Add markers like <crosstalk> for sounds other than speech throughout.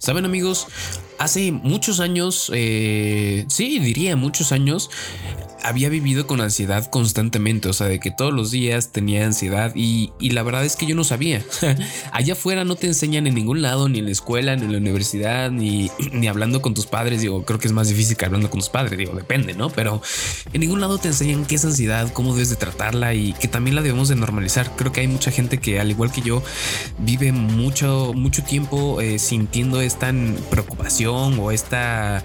Saben amigos, hace muchos años, eh, sí, diría muchos años, había vivido con ansiedad constantemente, o sea, de que todos los días tenía ansiedad y, la verdad es que yo no sabía. <laughs> Allá afuera no te enseñan en ningún lado, ni en la escuela, ni en la universidad, ni, <clears throat> ni hablando con tus padres. Digo, creo que es más difícil que hablando con tus padres, digo, depende, ¿no? Pero en ningún lado te enseñan qué es ansiedad, cómo debes de tratarla y que también la debemos de normalizar. Creo que hay mucha gente que, al igual que yo, vive mucho, mucho tiempo eh, sintiendo esta preocupación o esta,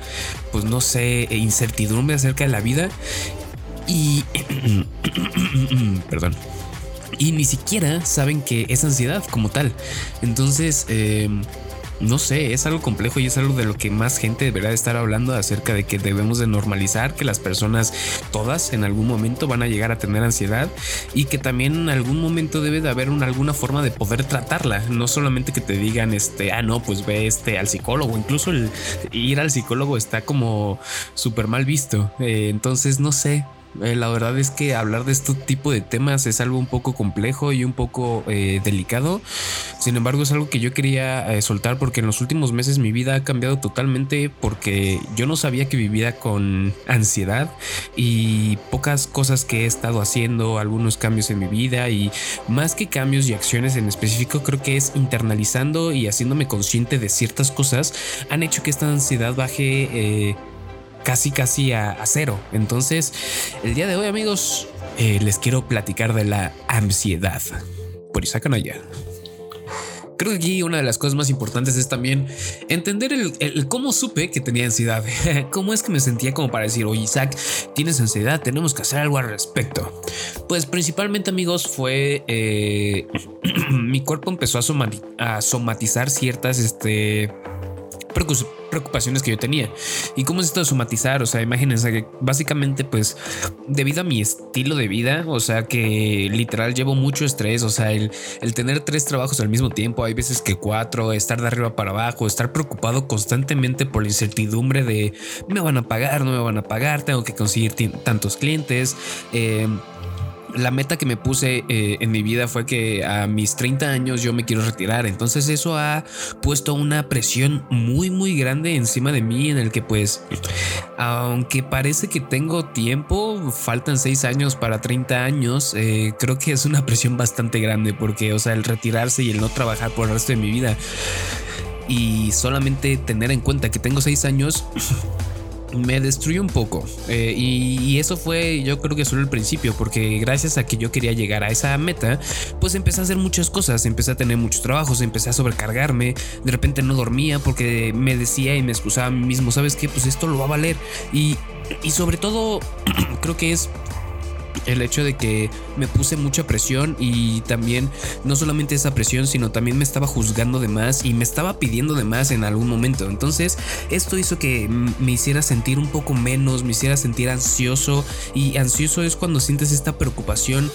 pues no sé, incertidumbre acerca de la vida y... <clears throat> Perdón. Y ni siquiera saben que es ansiedad como tal. Entonces, eh, no sé, es algo complejo y es algo de lo que más gente deberá estar hablando acerca de que debemos de normalizar que las personas todas en algún momento van a llegar a tener ansiedad y que también en algún momento debe de haber una, alguna forma de poder tratarla, no solamente que te digan este, ah no, pues ve este al psicólogo, incluso el ir al psicólogo está como súper mal visto, eh, entonces no sé, eh, la verdad es que hablar de este tipo de temas es algo un poco complejo y un poco eh, delicado. Sin embargo, es algo que yo quería eh, soltar porque en los últimos meses mi vida ha cambiado totalmente porque yo no sabía que vivía con ansiedad y pocas cosas que he estado haciendo, algunos cambios en mi vida y más que cambios y acciones en específico, creo que es internalizando y haciéndome consciente de ciertas cosas han hecho que esta ansiedad baje casi casi a, cero. Entonces, el día de hoy amigos, eh, les quiero platicar de la ansiedad. Por Isaac Anaya. Creo que aquí una de las cosas más importantes es también entender el, cómo supe que tenía ansiedad. <laughs> ¿Cómo es que me sentía como para decir, oye Isaac, tienes ansiedad, tenemos que hacer algo al respecto? Pues principalmente amigos fue... Eh, <clears throat> mi cuerpo empezó a, a somatizar ciertas... Este, preocupaciones que yo tenía. ¿Y cómo es esto de somatizar? O sea, imagínense que básicamente pues debido a mi estilo de vida, o sea que literal llevo mucho estrés, o sea, el, el tener tres trabajos al mismo tiempo, hay veces que cuatro, estar de arriba para abajo, estar preocupado constantemente por la incertidumbre de me van a pagar, no me van a pagar, tengo que conseguir tantos clientes. Eh, la meta que me puse eh, en mi vida fue que a mis 30 años yo me quiero retirar. Entonces eso ha puesto una presión muy muy grande encima de mí en el que pues aunque parece que tengo tiempo, faltan 6 años para 30 años, eh, creo que es una presión bastante grande porque o sea el retirarse y el no trabajar por el resto de mi vida y solamente tener en cuenta que tengo 6 años me destruyó un poco. Eh, y, eso fue, yo creo que solo el principio, porque gracias a que yo quería llegar a esa meta, pues empecé a hacer muchas cosas, empecé a tener muchos trabajos, empecé a sobrecargarme, de repente no dormía porque me decía y me excusaba a mí mismo, ¿sabes qué? Pues esto lo va a valer. Y, y sobre todo, <clears throat> creo que es el hecho de que me puse mucha presión y también no solamente esa presión, sino también me estaba juzgando de más y me estaba pidiendo de más en algún momento. Entonces, esto hizo que me hiciera sentir un poco menos, me hiciera sentir ansioso y ansioso es cuando sientes esta preocupación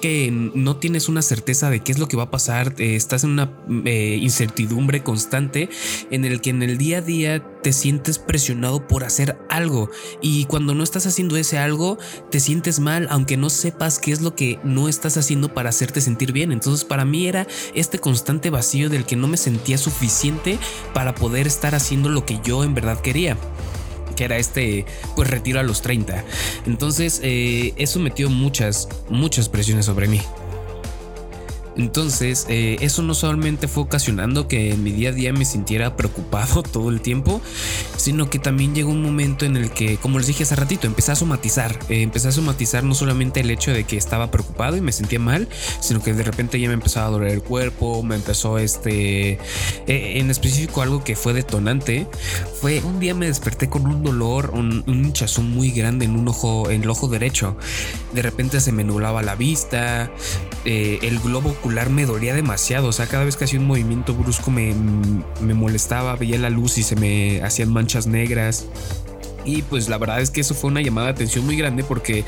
que no tienes una certeza de qué es lo que va a pasar, eh, estás en una eh, incertidumbre constante en el que en el día a día te sientes presionado por hacer algo y cuando no estás haciendo ese algo te sientes mal aunque no sepas qué es lo que no estás haciendo para hacerte sentir bien. Entonces para mí era este constante vacío del que no me sentía suficiente para poder estar haciendo lo que yo en verdad quería era este pues retiro a los 30. Entonces eh, eso metió muchas, muchas presiones sobre mí. Entonces, eh, eso no solamente fue ocasionando que en mi día a día me sintiera preocupado <laughs> todo el tiempo, sino que también llegó un momento en el que, como les dije hace ratito, empecé a somatizar. Eh, empecé a somatizar no solamente el hecho de que estaba preocupado y me sentía mal, sino que de repente ya me empezaba a doler el cuerpo, me empezó este, eh, en específico algo que fue detonante, fue un día me desperté con un dolor, un, un hinchazón muy grande en un ojo, en el ojo derecho. De repente se me nublaba la vista, el globo me dolía demasiado. O sea, cada vez que hacía un movimiento brusco me, me molestaba, veía la luz y se me hacían manchas negras. Y pues la verdad es que eso fue una llamada de atención muy grande porque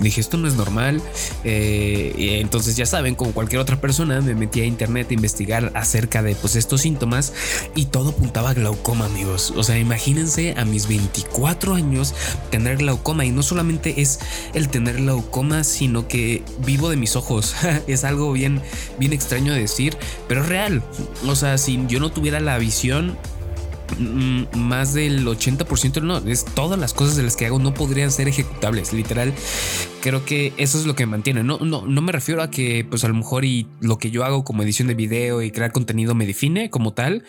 dije esto no es normal. Eh, y entonces ya saben, como cualquier otra persona, me metí a internet a investigar acerca de pues estos síntomas y todo apuntaba a glaucoma, amigos. O sea, imagínense a mis 24 años tener glaucoma y no solamente es el tener glaucoma, sino que vivo de mis ojos. <laughs> es algo bien, bien extraño de decir, pero real. O sea, si yo no tuviera la visión, más del 80% no, es todas las cosas de las que hago no podrían ser ejecutables, literal. Creo que eso es lo que me mantiene. No, no, no me refiero a que pues a lo mejor y lo que yo hago como edición de video y crear contenido me define como tal,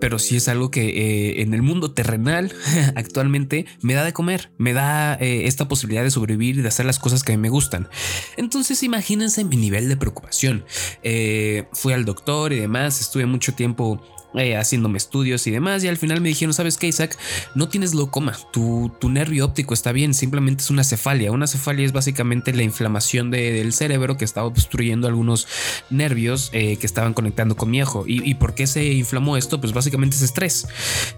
pero sí es algo que eh, en el mundo terrenal <laughs> actualmente me da de comer, me da eh, esta posibilidad de sobrevivir y de hacer las cosas que me gustan. Entonces imagínense mi nivel de preocupación. Eh, fui al doctor y demás, estuve mucho tiempo eh, haciéndome estudios y demás. Y al final me dijeron, ¿sabes qué, Isaac? No tienes glaucoma. Tu, tu nervio óptico está bien, simplemente es una cefalia. Una cefalia es básicamente la inflamación del cerebro que estaba obstruyendo algunos nervios eh, que estaban conectando con mi ojo. ¿Y, por qué se inflamó esto? Pues básicamente es estrés.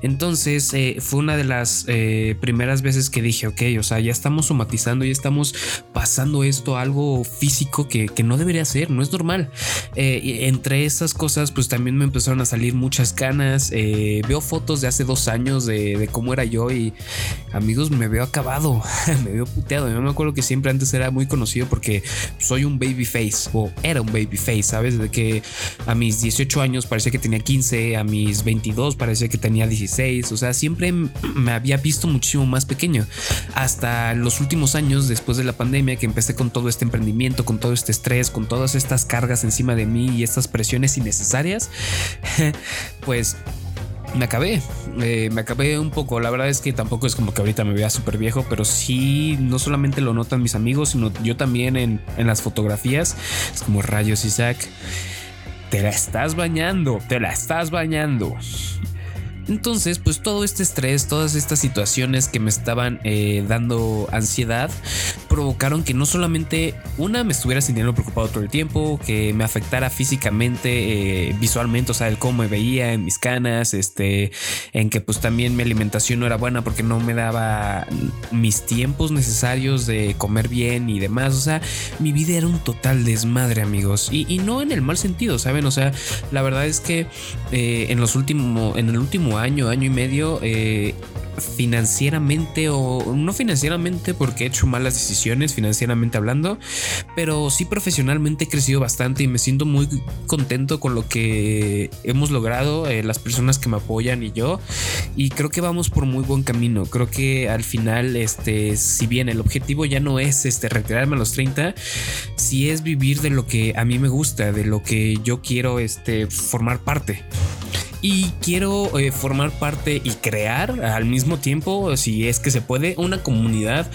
Entonces eh, fue una de las primeras veces que dije, ok, o sea, ya estamos somatizando, ya estamos pasando esto a algo físico que, que no debería ser, no es normal. entre esas cosas, pues también me empezaron a salir muchas canas. Eh, veo fotos de hace dos años de, cómo era yo y amigos, me veo acabado, <laughs> me veo puteado. Yo me acuerdo que siempre antes era muy conocido porque soy un baby face o era un baby face, ¿sabes? De que a mis 18 años parecía que tenía 15, a mis 22 parecía que tenía 16. O sea, siempre me había visto muchísimo más pequeño. Hasta los últimos años, después de la pandemia, que empecé con todo este emprendimiento, con todo este estrés, con todas estas cargas encima de mí y estas presiones innecesarias, <laughs> pues me acabé, eh, me acabé un poco. La verdad es que tampoco es como que ahorita me vea súper viejo, pero sí, no solamente lo notan mis amigos, sino yo también en, en las fotografías. Es como rayos, Isaac. Te la estás bañando, te la estás bañando. Entonces, pues todo este estrés, todas estas situaciones que me estaban eh, dando ansiedad, provocaron que no solamente una me estuviera sintiendo preocupado todo el tiempo, que me afectara físicamente, eh, visualmente, o sea, el cómo me veía en mis canas, este, en que pues también mi alimentación no era buena porque no me daba mis tiempos necesarios de comer bien y demás. O sea, mi vida era un total desmadre, amigos, y, no en el mal sentido, saben. O sea, la verdad es que eh, en los últimos, en el último año, año y medio, eh, financieramente o no financieramente porque he hecho malas decisiones financieramente hablando, pero sí profesionalmente he crecido bastante y me siento muy contento con lo que hemos logrado, eh, las personas que me apoyan y yo, y creo que vamos por muy buen camino. Creo que al final, este, si bien el objetivo ya no es este, retirarme a los 30, si es vivir de lo que a mí me gusta, de lo que yo quiero este, formar parte y quiero eh, formar parte y crear al mismo tiempo, si es que se puede, una comunidad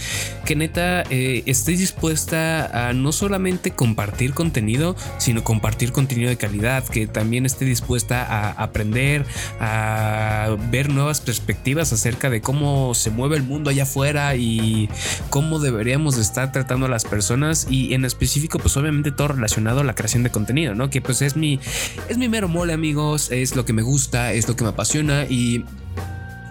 que neta eh, esté dispuesta a no solamente compartir contenido, sino compartir contenido de calidad, que también esté dispuesta a aprender, a ver nuevas perspectivas acerca de cómo se mueve el mundo allá afuera y cómo deberíamos estar tratando a las personas y en específico pues obviamente todo relacionado a la creación de contenido, ¿no? Que pues es mi es mi mero mole amigos, es lo que me gusta es lo que me apasiona y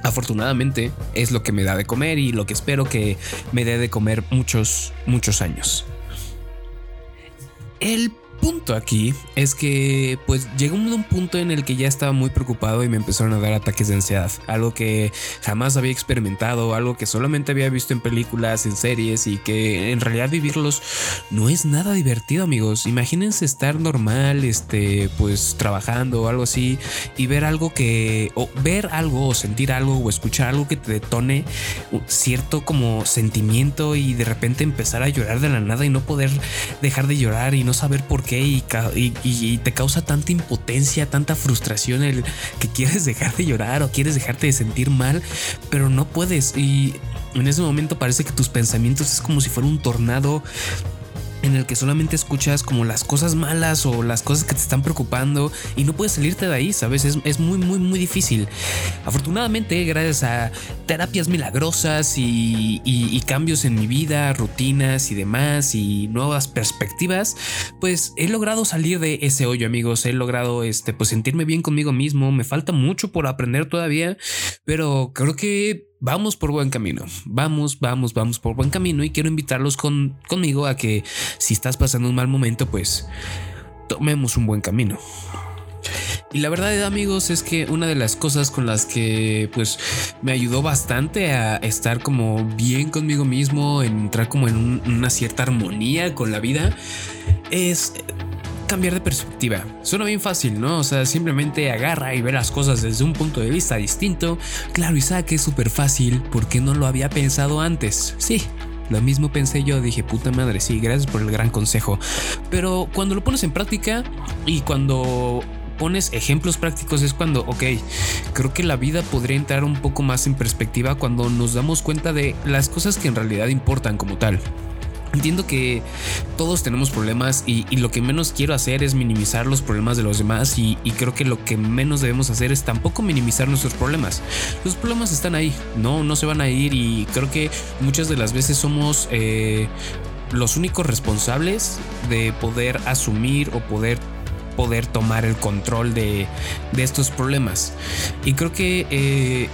afortunadamente es lo que me da de comer y lo que espero que me dé de comer muchos, muchos años. El punto aquí es que pues llegó un punto en el que ya estaba muy preocupado y me empezaron a dar ataques de ansiedad, algo que jamás había experimentado, algo que solamente había visto en películas, en series y que en realidad vivirlos no es nada divertido, amigos. Imagínense estar normal, este, pues trabajando o algo así y ver algo que o ver algo o sentir algo o escuchar algo que te detone cierto como sentimiento y de repente empezar a llorar de la nada y no poder dejar de llorar y no saber por qué y, te causa tanta impotencia, tanta frustración el que quieres <laughs> dejar de llorar o quieres dejarte de sentir mal, pero no puedes. Y en ese momento parece que tus pensamientos es como si fuera un tornado en el que solamente escuchas como las cosas malas o las cosas que te están preocupando y no puedes salirte de ahí, ¿sabes? Es, muy, muy, muy difícil. Afortunadamente, gracias a terapias milagrosas y, cambios en mi vida, rutinas y demás y nuevas perspectivas, pues he logrado salir de ese hoyo, amigos. He logrado este, pues sentirme bien conmigo mismo. Me falta mucho por aprender todavía, pero creo que vamos por buen camino. Vamos, vamos, vamos por buen camino y quiero invitarlos con, conmigo a que si estás pasando un mal momento, pues tomemos un buen camino. Y la verdad, amigos, es que una de las cosas con las que pues me ayudó bastante a estar como bien conmigo mismo, entrar como en una cierta armonía con la vida, es cambiar de perspectiva. Suena bien fácil, ¿no? O sea, simplemente agarra y ve las cosas desde un punto de vista distinto. Claro, Isaac es súper fácil porque no lo había pensado antes. Sí, lo mismo pensé yo, dije, puta madre, sí, gracias por el gran consejo. Pero cuando lo pones en práctica y cuando pones ejemplos prácticos es cuando, ok, creo que la vida podría entrar un poco más en perspectiva cuando nos damos cuenta de las cosas que en realidad importan como tal. Entiendo que todos tenemos problemas y, lo que menos quiero hacer es minimizar los problemas de los demás y, creo que lo que menos debemos hacer es tampoco minimizar nuestros problemas. Los problemas están ahí, no, no se van a ir y creo que muchas de las veces somos eh, los únicos responsables de poder asumir o poder poder tomar el control de, estos problemas. Y creo que eh,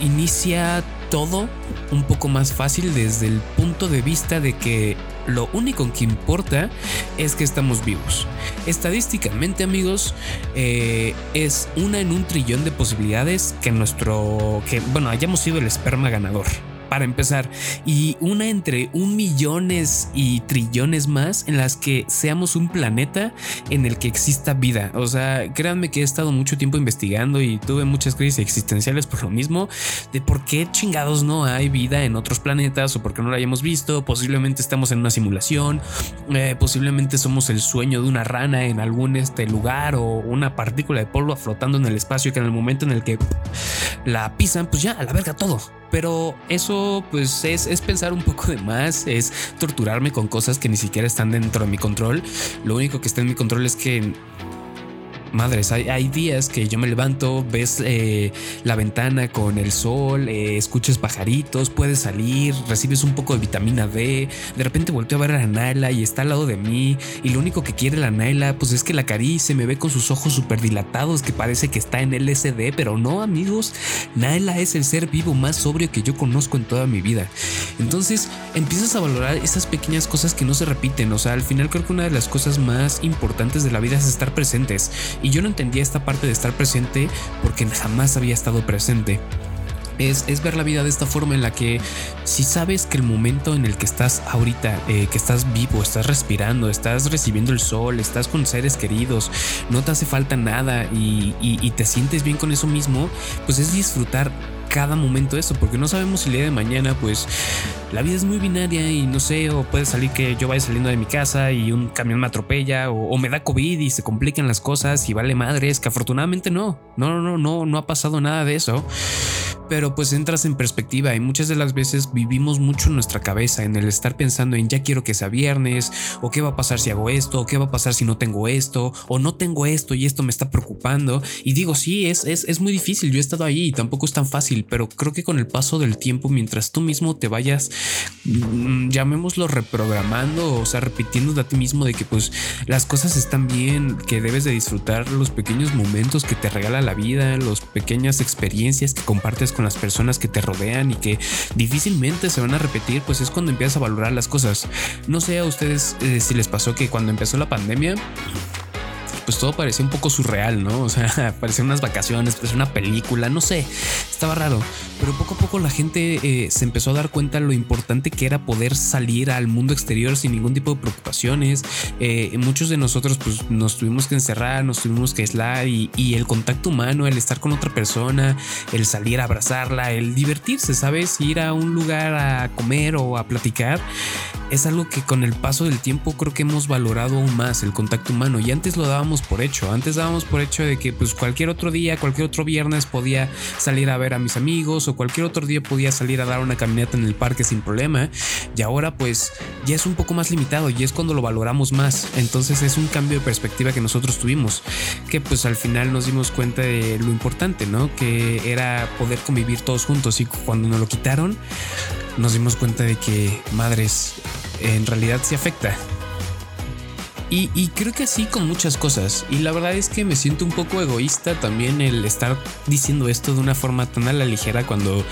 inicia todo un poco más fácil desde el punto de vista de que lo único que importa es que estamos vivos. Estadísticamente, amigos, eh, es una en un trillón de posibilidades que nuestro, que bueno, hayamos sido el esperma ganador para empezar, y una entre un millones y trillones más en las que seamos un planeta en el que exista vida. O sea, créanme que he estado mucho tiempo investigando y tuve muchas crisis existenciales por lo mismo, de por qué chingados no hay vida en otros planetas o por qué no la hayamos visto. Posiblemente estamos en una simulación, eh, posiblemente somos el sueño de una rana en algún este lugar o una partícula de polvo flotando en el espacio que en el momento en el que la pisan, pues ya a la verga todo. Pero eso pues es, es, pensar un poco de más, es torturarme con cosas que ni siquiera están dentro de mi control. Lo único que está en mi control es que madres, hay, días que yo me levanto, ves eh, la ventana con el sol, eh, escuchas pajaritos, puedes salir, recibes un poco de vitamina D, de repente volteo a ver a la Naila y está al lado de mí y lo único que quiere la Naila pues es que la carice, me ve con sus ojos súper dilatados que parece que está en LSD, pero no amigos, Naila es el ser vivo más sobrio que yo conozco en toda mi vida. Entonces empiezas a valorar esas pequeñas cosas que no se repiten, o sea, al final creo que una de las cosas más importantes de la vida es estar presentes y yo no entendía esta parte de estar presente porque jamás había estado presente. Es, es, ver la vida de esta forma en la que si sabes que el momento en el que estás ahorita, eh, que estás vivo, estás respirando, estás recibiendo el sol, estás con seres queridos, no te hace falta nada y, y te sientes bien con eso mismo, pues es disfrutar cada momento eso, porque no sabemos si el día de mañana, pues la vida es muy binaria y no sé, o puede salir que yo vaya saliendo de mi casa y un camión me atropella, o, me da COVID y se complican las cosas y vale madres, que afortunadamente no, no, no, no, no, no ha pasado nada de eso pero pues entras en perspectiva y muchas de las veces vivimos mucho en nuestra cabeza, en el estar pensando en ya quiero que sea viernes, o qué va a pasar si hago esto, o qué va a pasar si no tengo esto, o no tengo esto y esto me está preocupando. Y digo, sí, es, es, es muy difícil, yo he estado ahí y tampoco es tan fácil, pero creo que con el paso del tiempo, mientras tú mismo te vayas, mm, llamémoslo reprogramando, o sea, repitiendo a ti mismo de que pues las cosas están bien, que debes de disfrutar los pequeños momentos que te regala la vida, las pequeñas experiencias que compartes con las personas que te rodean y que difícilmente se van a repetir, pues es cuando empiezas a valorar las cosas. No sé a ustedes eh, si les pasó que cuando empezó la pandemia, pues todo parecía un poco surreal, ¿no? O sea, <laughs> parecían unas vacaciones, parecía una película, no sé, estaba raro. Pero poco a poco la gente eh, se empezó a dar cuenta lo importante que era poder salir al mundo exterior sin ningún tipo de preocupaciones. Eh, muchos de nosotros pues nos tuvimos que encerrar, nos tuvimos que aislar y, y, el contacto humano, el estar con otra persona, el salir a abrazarla, el divertirse, ¿sabes? Ir a un lugar a comer o a platicar es algo que con el paso del tiempo creo que hemos valorado aún más el contacto humano y antes lo dábamos por hecho, antes dábamos por hecho de que pues cualquier otro día, cualquier otro viernes podía salir a ver a mis amigos o cualquier otro día podía salir a dar una caminata en el parque sin problema y ahora pues ya es un poco más limitado y es cuando lo valoramos más, entonces es un cambio de perspectiva que nosotros tuvimos, que pues al final nos dimos cuenta de lo importante, ¿no? Que era poder convivir todos juntos y cuando nos lo quitaron nos dimos cuenta de que madres en realidad se afecta. Y, creo que así con muchas cosas. Y la verdad es que me siento un poco egoísta también el estar diciendo esto de una forma tan a la ligera cuando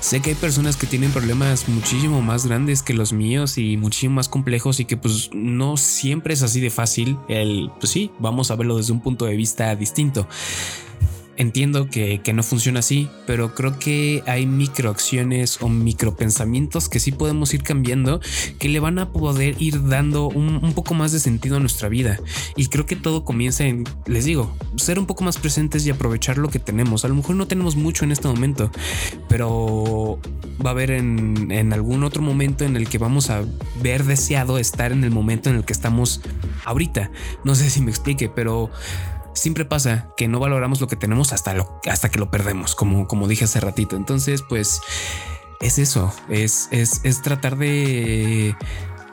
sé que hay personas que tienen problemas muchísimo más grandes que los míos y muchísimo más complejos y que pues no siempre es así de fácil. El, pues sí, vamos a verlo desde un punto de vista distinto. Entiendo que, no funciona así, pero creo que hay microacciones o micropensamientos que sí podemos ir cambiando que le van a poder ir dando un, un, poco más de sentido a nuestra vida. Y creo que todo comienza en, les digo, ser un poco más presentes y aprovechar lo que tenemos. A lo mejor no tenemos mucho en este momento, pero va a haber en, en algún otro momento en el que vamos a ver deseado estar en el momento en el que estamos ahorita. No sé si me explique, pero siempre pasa que no valoramos lo que tenemos hasta, lo, hasta que lo perdemos, como, como dije hace ratito. Entonces, pues es eso, es, es, es tratar de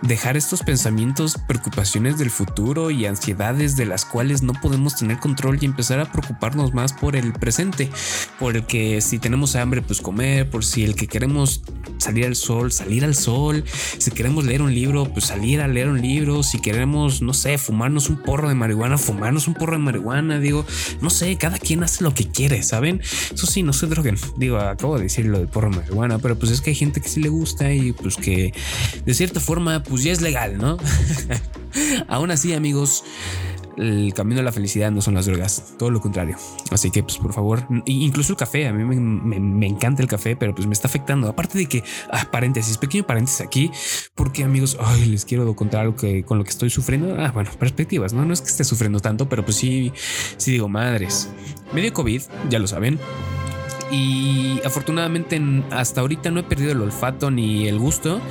dejar estos pensamientos, preocupaciones del futuro y ansiedades de las cuales no podemos tener control y empezar a preocuparnos más por el presente, por el que si tenemos hambre, pues comer, por si el que queremos salir al sol, salir al sol, si queremos leer un libro, pues salir a leer un libro, si queremos, no sé, fumarnos un porro de marihuana, fumarnos un porro de marihuana, digo, no sé, cada quien hace lo que quiere, ¿saben? Eso sí, no se droguen, digo, acabo de decir lo del porro de marihuana, pero pues es que hay gente que sí le gusta y pues que de cierta forma, ya es legal, ¿no? <laughs> Aún así, amigos, el camino a la felicidad no son las drogas, todo lo contrario. Así que, pues, por favor, incluso el café, a mí me, encanta el café, pero pues me está afectando. Aparte de que, ah, paréntesis, pequeño paréntesis aquí, porque amigos, ay, les quiero contar algo con lo que estoy sufriendo. Ah, bueno, perspectivas, no, no es que esté sufriendo tanto, pero pues sí, sí digo, madres, medio COVID, ya lo saben. Y afortunadamente hasta ahorita no he perdido el olfato ni el gusto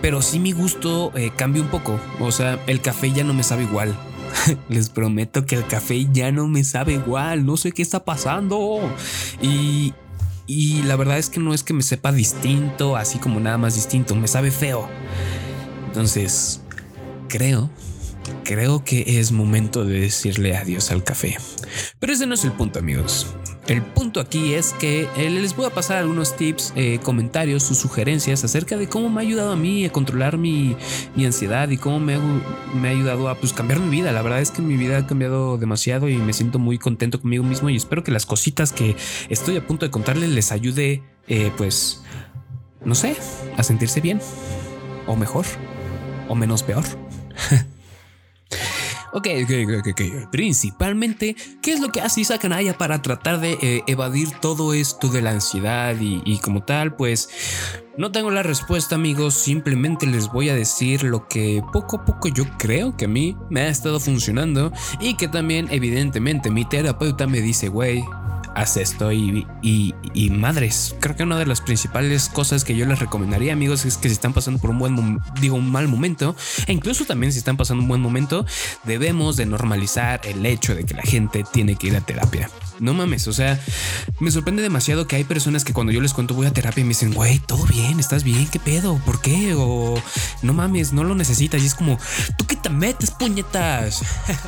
pero sí mi gusto eh, cambia un poco. O sea, el café ya no me sabe igual. <laughs> Les prometo que el café ya no me sabe igual. No sé qué está pasando. Y, y la verdad es que no es que me sepa distinto, así como nada más distinto. Me sabe feo. Entonces, creo creo que es momento de decirle adiós al café. Pero ese no es el punto, amigos. El punto aquí es que eh, les voy a pasar algunos tips, eh, comentarios, sus sugerencias acerca de cómo me ha ayudado a mí a controlar mi, ansiedad y cómo me ha, me ha ayudado a pues, cambiar mi vida. La verdad es que mi vida ha cambiado demasiado y me siento muy contento conmigo mismo y espero que las cositas que estoy a punto de contarles les ayude, eh, pues, no sé, a sentirse bien o mejor o menos peor. <laughs> Ok, ok, ok, ok. Principalmente, ¿qué es lo que hace Isaac Anaya para tratar de eh, evadir todo esto de la ansiedad y, y como tal? Pues no tengo la respuesta, amigos. Simplemente les voy a decir lo que poco a poco yo creo que a mí me ha estado funcionando y que también, evidentemente, mi terapeuta me dice, güey, haz esto y, y, madres. Creo que una de las principales cosas que yo les recomendaría, amigos, es que si están pasando por un buen, digo, un mal momento, e incluso también si están pasando un buen momento, debemos de normalizar el hecho de que la gente tiene que ir a terapia. No mames, o sea, me sorprende demasiado que hay personas que cuando yo les cuento voy a terapia me dicen, güey, todo bien, estás bien, ¿qué pedo? ¿Por qué? O no mames, no lo necesitas. Y es como, ¿tú qué te metes, puñetas?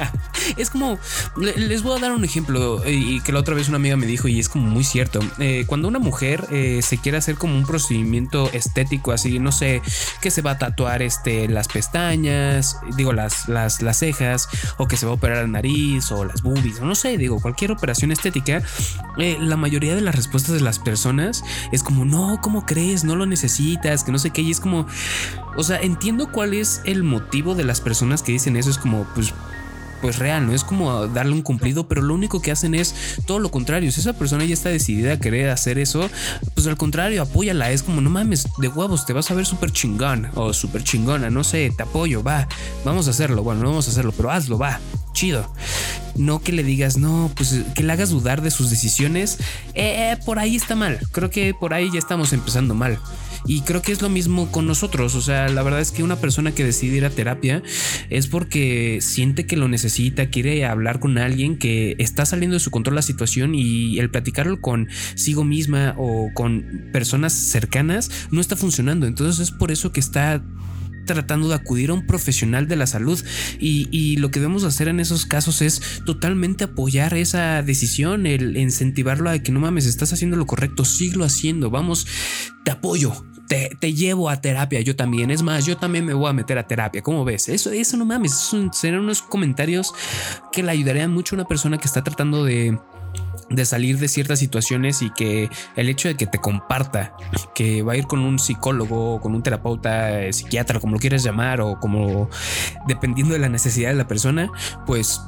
<laughs> es como, les voy a dar un ejemplo y que la otra vez una amiga me dijo y es como muy cierto. Eh, cuando una mujer eh, se quiere hacer como un procedimiento estético, así, no sé, que se va a tatuar este, las pestañas, digo, las, las, las cejas, o que se va a operar la nariz, o las boobies, o no sé, digo, cualquier operación estética, eh, la mayoría de las respuestas de las personas es como, no, ¿cómo crees? No lo necesitas, que no sé qué. Y es como, o sea, entiendo cuál es el motivo de las personas que dicen eso. Es como, pues, pues real, no es como darle un cumplido, pero lo único que hacen es todo lo contrario. Si esa persona ya está decidida a querer hacer eso, pues al contrario, apóyala. Es como, no mames, de huevos, te vas a ver súper chingón o súper chingona, no sé, te apoyo, va, vamos a hacerlo. Bueno, no vamos a hacerlo, pero hazlo, va, chido. No que le digas, no, pues que le hagas dudar de sus decisiones. Eh, por ahí está mal. Creo que por ahí ya estamos empezando mal. Y creo que es lo mismo con nosotros. O sea, la verdad es que una persona que decide ir a terapia es porque siente que lo necesita, quiere hablar con alguien que está saliendo de su control la situación y el platicarlo consigo misma o con personas cercanas no está funcionando. Entonces es por eso que está tratando de acudir a un profesional de la salud y, lo que debemos hacer en esos casos es totalmente apoyar esa decisión, el incentivarlo a que no mames, estás haciendo lo correcto, siglo haciendo, vamos, te apoyo, te, llevo a terapia, yo también. Es más, yo también me voy a meter a terapia. ¿Cómo ves? Eso, eso no mames, serán unos comentarios que le ayudarían mucho a una persona que está tratando de de salir de ciertas situaciones y que el hecho de que te comparta que va a ir con un psicólogo, con un terapeuta, eh, psiquiatra, como lo quieras llamar, o como dependiendo de la necesidad de la persona, pues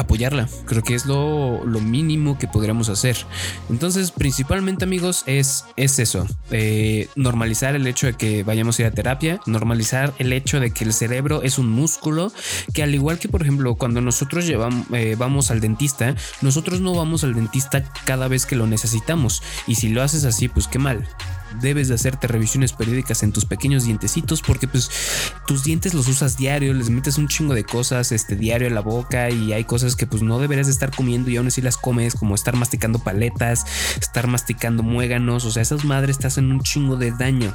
apoyarla. Creo que es lo, mínimo que podríamos hacer. Entonces, principalmente amigos, es, es eso. Eh, normalizar el hecho de que vayamos a ir a terapia, normalizar el hecho de que el cerebro es un músculo, que al igual que por ejemplo cuando nosotros llevamos, eh, vamos al dentista, nosotros no vamos al dentista cada vez que lo necesitamos. Y si lo haces así, pues qué mal debes de hacerte revisiones periódicas en tus pequeños dientecitos porque pues tus dientes los usas diario, les metes un chingo de cosas este diario a la boca y hay cosas que pues no deberías de estar comiendo y aún así las comes como estar masticando paletas, estar masticando muéganos, o sea, esas madres te hacen un chingo de daño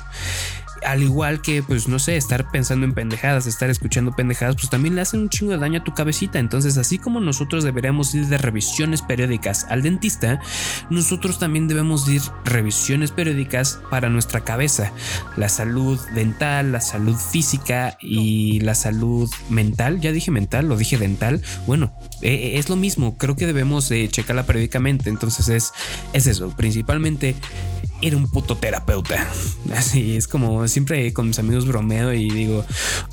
al igual que, pues no sé, estar pensando en pendejadas, estar escuchando pendejadas, pues también le hacen un chingo de daño a tu cabecita. Entonces, así como nosotros deberíamos ir de revisiones periódicas al dentista, nosotros también debemos ir revisiones periódicas para nuestra cabeza. La salud dental, la salud física y la salud mental. Ya dije mental, lo dije dental. Bueno, e, e, es lo mismo. Creo que debemos checarla periódicamente. Entonces es, es eso. Principalmente era un puto terapeuta. Así es como siempre con mis amigos bromeo y digo,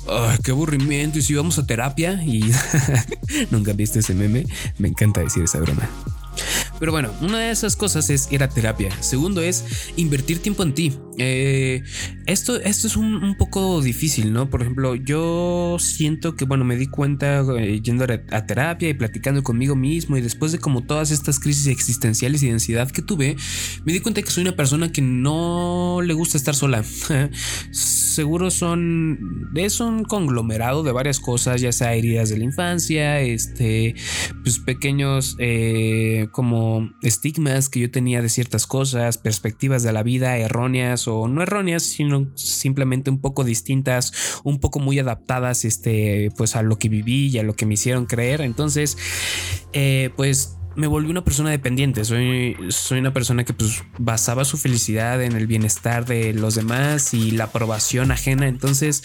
Ay, qué aburrimiento. Y si vamos a terapia y <laughs> nunca viste ese meme, me encanta decir esa broma. Pero bueno, una de esas cosas es ir a terapia. Segundo es invertir tiempo en ti. Eh, esto, esto es un, poco difícil, ¿no? Por ejemplo, yo siento que, bueno, me di cuenta eh, yendo a, terapia y platicando conmigo mismo y después de como todas estas crisis existenciales y de ansiedad que tuve, me di cuenta que soy una persona que no le gusta estar sola. <laughs> Seguro son, es un conglomerado de varias cosas, ya sea heridas de la infancia, este, pues pequeños eh, como estigmas que yo tenía de ciertas cosas, perspectivas de la vida erróneas o no erróneas, sino simplemente un poco distintas, un poco muy adaptadas este, pues a lo que viví y a lo que me hicieron creer. Entonces, eh, pues me volví una persona dependiente. Soy, soy una persona que pues basaba su felicidad en el bienestar de los demás y la aprobación ajena. Entonces,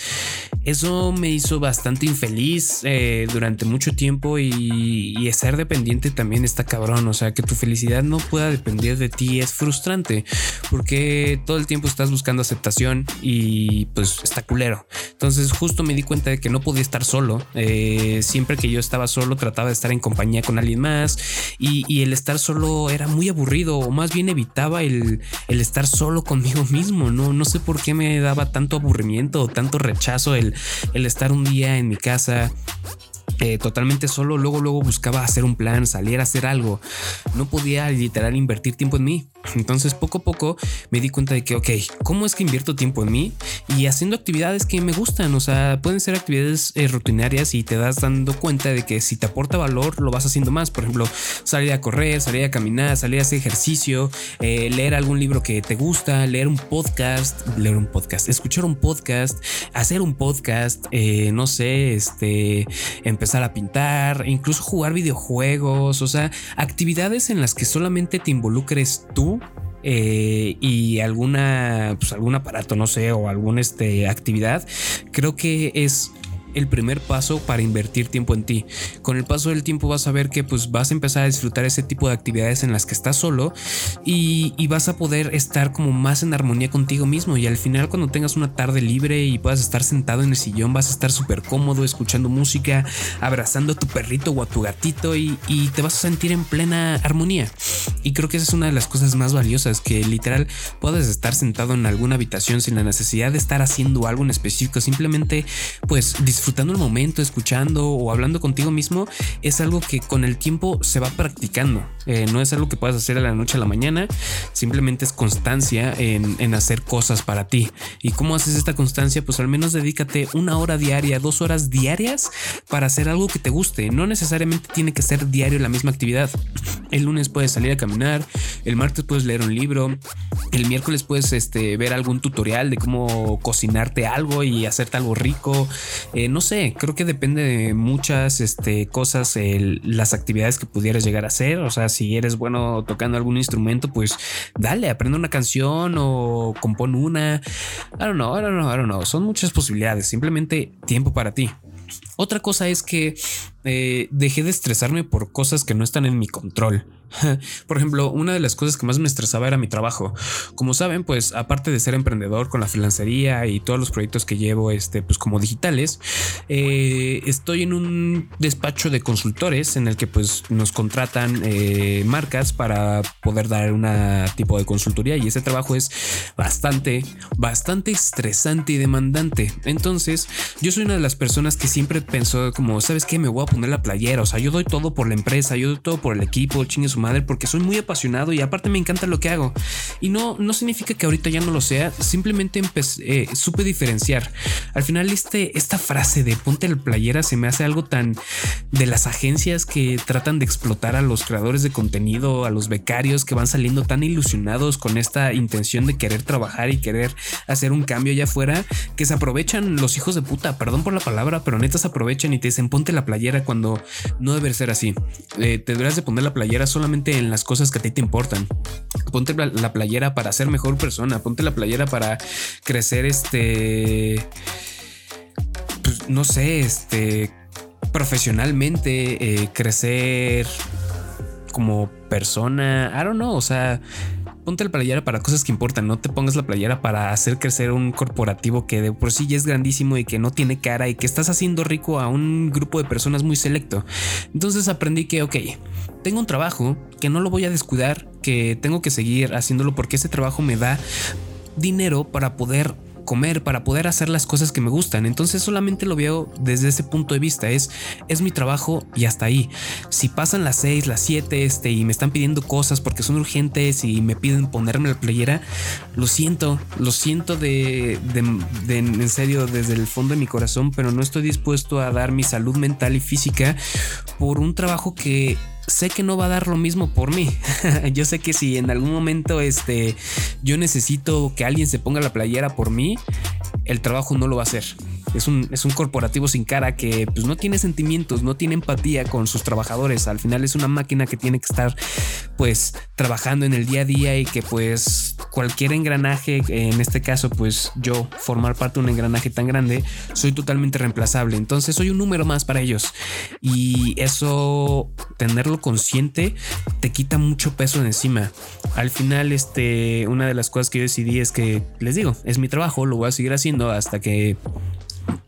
eso me hizo bastante infeliz eh, durante mucho tiempo y, y, ser dependiente también está cabrón. O sea, que tu felicidad no pueda depender de ti es frustrante porque todo el tiempo estás buscando aceptación y pues está culero. Entonces, justo me di cuenta de que no podía estar solo. Eh, siempre que yo estaba solo, trataba de estar en compañía con alguien más y, el estar solo era muy aburrido o más bien evitaba el, el, estar solo <laughs> conmigo mismo. No, no sé por qué me daba tanto aburrimiento o tanto rechazo el, el estar un día en mi casa eh, totalmente solo, luego, luego buscaba hacer un plan, salir a hacer algo. No podía literal invertir tiempo en mí. Entonces poco a poco me di cuenta de que, ok, ¿cómo es que invierto tiempo en mí? Y haciendo actividades que me gustan, o sea, pueden ser actividades eh, rutinarias y te das dando cuenta de que si te aporta valor, lo vas haciendo más. Por ejemplo, salir a correr, salir a caminar, salir a hacer ejercicio, eh, leer algún libro que te gusta, leer un podcast, leer un podcast, escuchar un podcast, hacer un podcast, no sé, este, empezar a pintar, incluso jugar videojuegos, o sea, actividades en las que solamente te involucres tú eh, y alguna, pues algún aparato, no sé, o alguna este, actividad, creo que es el primer paso para invertir tiempo en ti. Con el paso del tiempo vas a ver que pues vas a empezar a disfrutar ese tipo de actividades en las que estás solo y, vas a poder estar como más en armonía contigo mismo y al final cuando tengas una tarde libre y puedas estar sentado en el sillón vas a estar súper cómodo escuchando música, abrazando a tu perrito o a tu gatito y, y te vas a sentir en plena armonía. Y creo que esa es una de las cosas más valiosas, que literal puedes estar sentado en alguna habitación sin la necesidad de estar haciendo algo en específico, simplemente pues disfrutando el momento, escuchando o hablando contigo mismo, es algo que con el tiempo se va practicando. Eh, no es algo que puedas hacer a la noche a la mañana, simplemente es constancia en, hacer cosas para ti. ¿Y cómo haces esta constancia? Pues al menos dedícate una hora diaria, dos horas diarias para hacer algo que te guste. No necesariamente tiene que ser diario la misma actividad. El lunes puedes salir a caminar, el martes puedes leer un libro, el miércoles puedes este, ver algún tutorial de cómo cocinarte algo y hacerte algo rico. No sé, creo que depende de muchas este, cosas, las actividades que pudieras llegar a hacer. O sea, si eres bueno tocando algún instrumento, pues dale, aprende una canción o compone una. I don't know, I don't know, I don't know. Son muchas posibilidades. Simplemente tiempo para ti. Otra cosa es que eh, dejé de estresarme por cosas que no están en mi control. <laughs> Por ejemplo, una de las cosas que más me estresaba era mi trabajo. Como saben, pues aparte de ser emprendedor con la freelancería y todos los proyectos que llevo, este, pues como digitales, eh, estoy en un despacho de consultores en el que pues nos contratan eh, marcas para poder dar una tipo de consultoría y ese trabajo es bastante, bastante estresante y demandante. Entonces, yo soy una de las personas que siempre pensó como, ¿sabes qué? Me voy a poner la playera, o sea, yo doy todo por la empresa, yo doy todo por el equipo, chingue su madre, porque soy muy apasionado y aparte me encanta lo que hago. Y no, no significa que ahorita ya no lo sea, simplemente eh, supe diferenciar. Al final este, esta frase de ponte la playera se me hace algo tan de las agencias que tratan de explotar a los creadores de contenido, a los becarios que van saliendo tan ilusionados con esta intención de querer trabajar y querer hacer un cambio allá afuera, que se aprovechan los hijos de puta, perdón por la palabra, pero neta se aprovechan y te dicen ponte la playera cuando no debe ser así. Eh, te deberías de poner la playera solamente en las cosas que a ti te importan. Ponte la playera para ser mejor persona, ponte la playera para crecer este... Pues, no sé, este... Profesionalmente, eh, crecer como persona, I don't know, o sea, ponte la playera para cosas que importan, no te pongas la playera para hacer crecer un corporativo que de por sí ya es grandísimo y que no tiene cara y que estás haciendo rico a un grupo de personas muy selecto. Entonces aprendí que, ok, tengo un trabajo que no lo voy a descuidar, que tengo que seguir haciéndolo porque ese trabajo me da dinero para poder comer, para poder hacer las cosas que me gustan. Entonces solamente lo veo desde ese punto de vista. Es, es mi trabajo y hasta ahí. Si pasan las 6, las 7 este, y me están pidiendo cosas porque son urgentes y me piden ponerme la playera, lo siento, lo siento de, de, en serio desde el fondo de mi corazón, pero no estoy dispuesto a dar mi salud mental y física por un trabajo que sé que no va a dar lo mismo por mí. <laughs> yo sé que si en algún momento este, yo necesito que alguien se ponga la playera por mí, el trabajo no lo va a hacer. Es un, es un corporativo sin cara que pues, no tiene sentimientos, no tiene empatía con sus trabajadores. Al final es una máquina que tiene que estar pues trabajando en el día a día y que pues cualquier engranaje, en este caso pues yo formar parte de un engranaje tan grande, soy totalmente reemplazable. Entonces soy un número más para ellos. Y eso, tenerlo consciente, te quita mucho peso de encima. Al final, este, una de las cosas que yo decidí es que, les digo, es mi trabajo, lo voy a seguir haciendo hasta que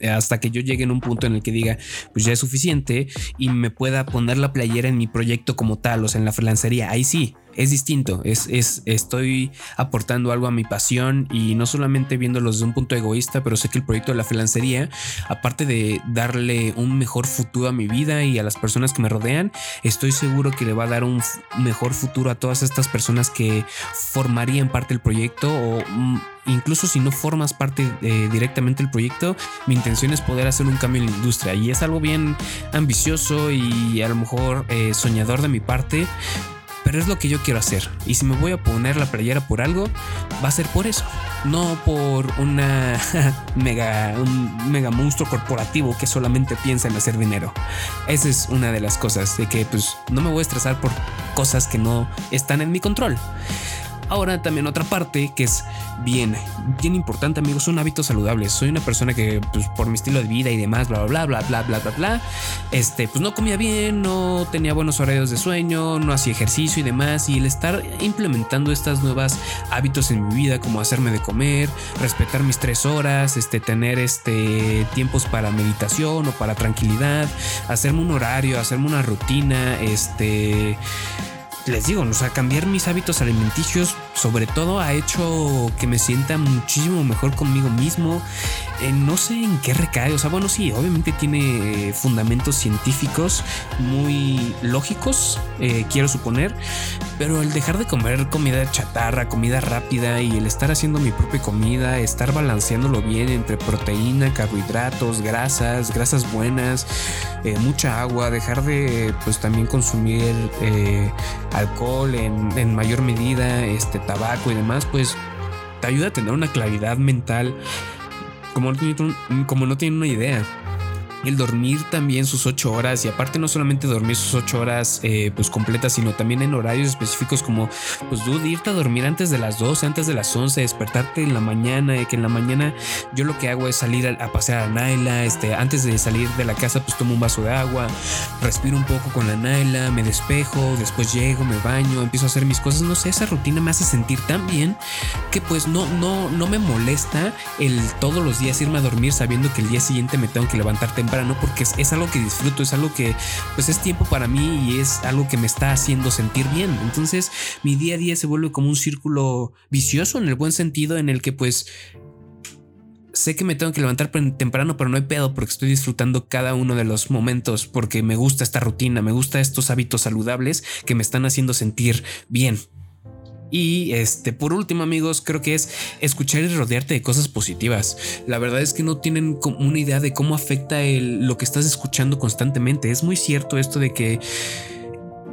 hasta que yo llegue en un punto en el que diga, pues ya es suficiente y me pueda poner la playera en mi proyecto como tal, o sea, en la freelancería. Ahí sí, es distinto, es, es, estoy aportando algo a mi pasión y no solamente viéndolo desde un punto egoísta, pero sé que el proyecto de la freelancería, aparte de darle un mejor futuro a mi vida y a las personas que me rodean, estoy seguro que le va a dar un mejor futuro a todas estas personas que formarían parte del proyecto o mm, incluso si no formas parte eh, directamente del proyecto, mi intención es poder hacer un cambio en la industria. Y es algo bien ambicioso y a lo mejor eh, soñador de mi parte, pero es lo que yo quiero hacer. Y si me voy a poner la playera por algo, va a ser por eso. No por una <laughs> mega, un mega monstruo corporativo que solamente piensa en hacer dinero. Esa es una de las cosas de que pues no me voy a estresar por cosas que no están en mi control. Ahora también otra parte que es bien, bien importante, amigos, son hábitos saludables. Soy una persona que, pues, por mi estilo de vida y demás, bla, bla, bla, bla, bla, bla, bla, este, pues no comía bien, no tenía buenos horarios de sueño, no hacía ejercicio y demás. Y el estar implementando estas nuevas hábitos en mi vida, como hacerme de comer, respetar mis tres horas, este, tener este tiempos para meditación o para tranquilidad, hacerme un horario, hacerme una rutina, este les digo, o sea, cambiar mis hábitos alimenticios sobre todo ha hecho que me sienta muchísimo mejor conmigo mismo. Eh, no sé en qué recae, o sea, bueno, sí, obviamente tiene eh, fundamentos científicos muy lógicos, eh, quiero suponer, pero el dejar de comer comida chatarra, comida rápida y el estar haciendo mi propia comida, estar balanceándolo bien entre proteína, carbohidratos, grasas, grasas buenas, mucha agua, dejar de pues también consumir alcohol en, en mayor medida, este tabaco y demás, pues te ayuda a tener una claridad mental como no como no tienen una idea. El dormir también sus ocho horas y aparte no solamente dormir sus ocho horas eh, pues completas, sino también en horarios específicos como pues dude, irte a dormir antes de las 12, antes de las 11, despertarte en la mañana, que en la mañana yo lo que hago es salir a, pasear a Naila, este, antes de salir de la casa pues tomo un vaso de agua, respiro un poco con la Naila, me despejo, después llego, me baño, empiezo a hacer mis cosas, no sé, esa rutina me hace sentir tan bien que pues no, no, no me molesta el todos los días irme a dormir sabiendo que el día siguiente me tengo que levantar no porque es, algo que disfruto, es algo que pues es tiempo para mí y es algo que me está haciendo sentir bien. Entonces mi día a día se vuelve como un círculo vicioso en el buen sentido en el que pues sé que me tengo que levantar temprano, pero no hay pedo porque estoy disfrutando cada uno de los momentos, porque me gusta esta rutina, me gusta estos hábitos saludables que me están haciendo sentir bien. Y este, por último, amigos, creo que es escuchar y rodearte de cosas positivas. La verdad es que no tienen una idea de cómo afecta el, lo que estás escuchando constantemente. Es muy cierto esto de que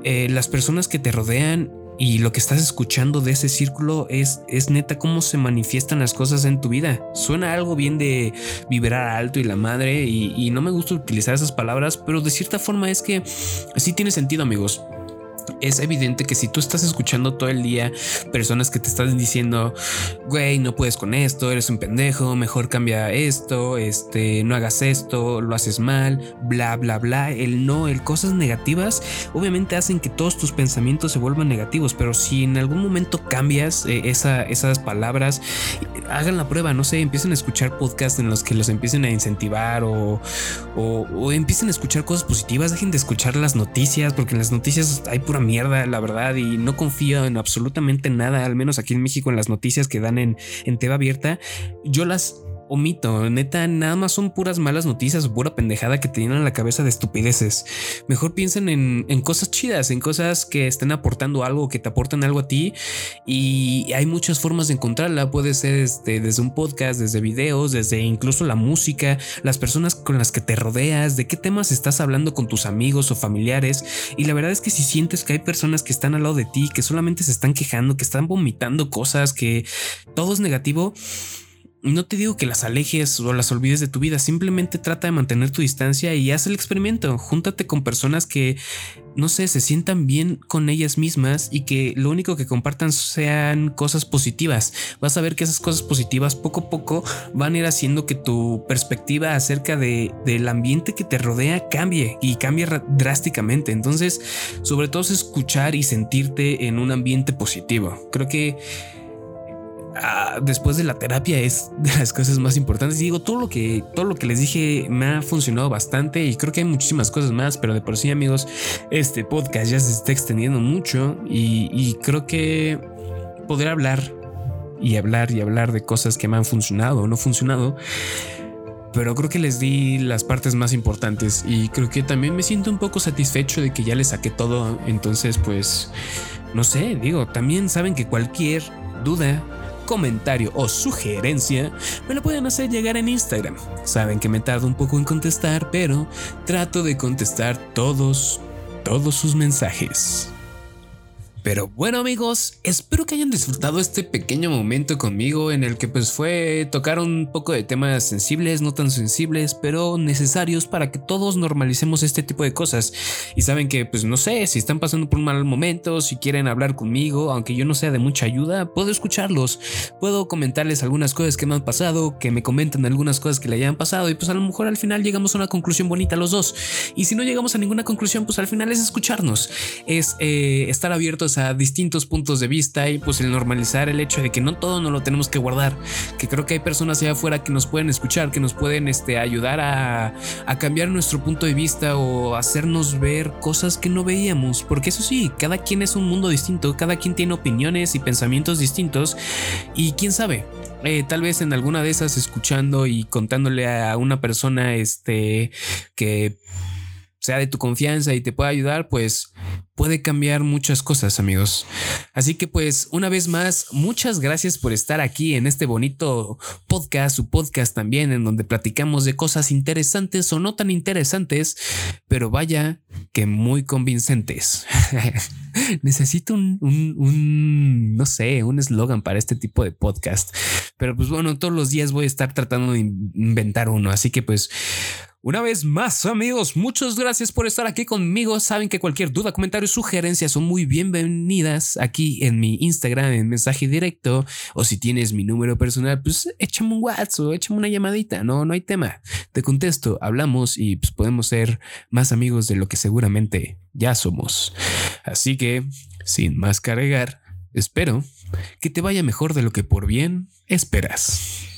eh, las personas que te rodean y lo que estás escuchando de ese círculo es, es neta cómo se manifiestan las cosas en tu vida. Suena algo bien de vibrar alto y la madre y, y no me gusta utilizar esas palabras, pero de cierta forma es que sí tiene sentido amigos es evidente que si tú estás escuchando todo el día personas que te están diciendo, güey, no puedes con esto, eres un pendejo, mejor cambia esto, este, no hagas esto, lo haces mal, bla, bla, bla, el no, el cosas negativas, obviamente hacen que todos tus pensamientos se vuelvan negativos, pero si en algún momento cambias eh, esas palabras, hagan la prueba, no sé, empiecen a escuchar podcasts en los que los empiecen a incentivar o, o, o empiecen a escuchar cosas positivas, dejen de escuchar las noticias, porque en las noticias hay pura mierda, la verdad, y no confío en absolutamente nada, al menos aquí en México, en las noticias que dan en, en abierta. Yo las omito, neta, nada más son puras malas noticias o pura pendejada que te llenan la cabeza de estupideces. Mejor piensen en, en, cosas chidas, en cosas que estén aportando algo, que te aportan algo a ti. Y hay muchas formas de encontrarla. Puede ser este, desde un podcast, desde videos, desde incluso la música, las personas con las que te rodeas, de qué temas estás hablando con tus amigos o familiares. Y la verdad es que si sientes que hay personas que están al lado de ti, que solamente se están quejando, que están vomitando cosas, que todo es negativo, no te digo que las alejes o las olvides de tu vida, simplemente trata de mantener tu distancia y haz el experimento. Júntate con personas que, no sé, se sientan bien con ellas mismas y que lo único que compartan sean cosas positivas. Vas a ver que esas cosas positivas poco a poco van a ir haciendo que tu perspectiva acerca de, del ambiente que te rodea cambie y cambie drásticamente. Entonces, sobre todo es escuchar y sentirte en un ambiente positivo. Creo que Ah, después de la terapia es de las cosas más importantes. digo, todo lo que todo lo que les dije me ha funcionado bastante y creo que hay muchísimas cosas más, pero de por sí, amigos, este podcast ya se está extendiendo mucho y, creo que poder hablar y hablar y hablar de cosas que me han funcionado o no funcionado pero creo que les di las partes más importantes y creo que también me siento un poco satisfecho de que ya les saqué todo. Entonces, pues, no sé, digo, también saben que cualquier duda, comentario o sugerencia, me lo pueden hacer llegar en Instagram. Saben que me tardo un poco en contestar, pero trato de contestar todos, todos sus mensajes. Pero bueno amigos, espero que hayan disfrutado este pequeño momento conmigo en el que pues fue tocar un poco de temas sensibles, no tan sensibles, pero necesarios para que todos normalicemos este tipo de cosas. Y saben que pues no sé, si están pasando por un mal momento, si quieren hablar conmigo, aunque yo no sea de mucha ayuda, puedo escucharlos, puedo comentarles algunas cosas que me han pasado, que me comenten algunas cosas que le hayan pasado y pues a lo mejor al final llegamos a una conclusión bonita los dos. Y si no llegamos a ninguna conclusión, pues al final es escucharnos, es eh, estar abiertos a distintos puntos de vista y pues el normalizar el hecho de que no todo no lo tenemos que guardar, que creo que hay personas allá afuera que nos pueden escuchar, que nos pueden este, ayudar a, cambiar nuestro punto de vista o hacernos ver cosas que no veíamos, porque eso sí, cada quien es un mundo distinto, cada quien tiene opiniones y pensamientos distintos. Y quién sabe, eh, tal vez en alguna de esas escuchando y contándole a una persona este que sea de tu confianza y te pueda ayudar, pues puede cambiar muchas cosas, amigos. Así que pues una vez más, muchas gracias por estar aquí en este bonito podcast, su podcast también, en donde platicamos de cosas interesantes o no tan interesantes, pero vaya que muy convincentes. <laughs> Necesito un, un, no sé, un eslogan para este tipo de podcast. Pero pues bueno, todos los días voy a estar tratando de inventar uno. Así que pues una vez más, amigos, muchas gracias por estar aquí conmigo. Saben que cualquier duda, comentario, sugerencia son muy bienvenidas aquí en mi Instagram, en mensaje directo. O si tienes mi número personal, pues échame un WhatsApp échame una llamadita. No, no hay tema. Te contesto, hablamos y pues podemos ser más amigos de lo que seguramente ya somos. Así que, sin más cargar, espero que te vaya mejor de lo que por bien esperas.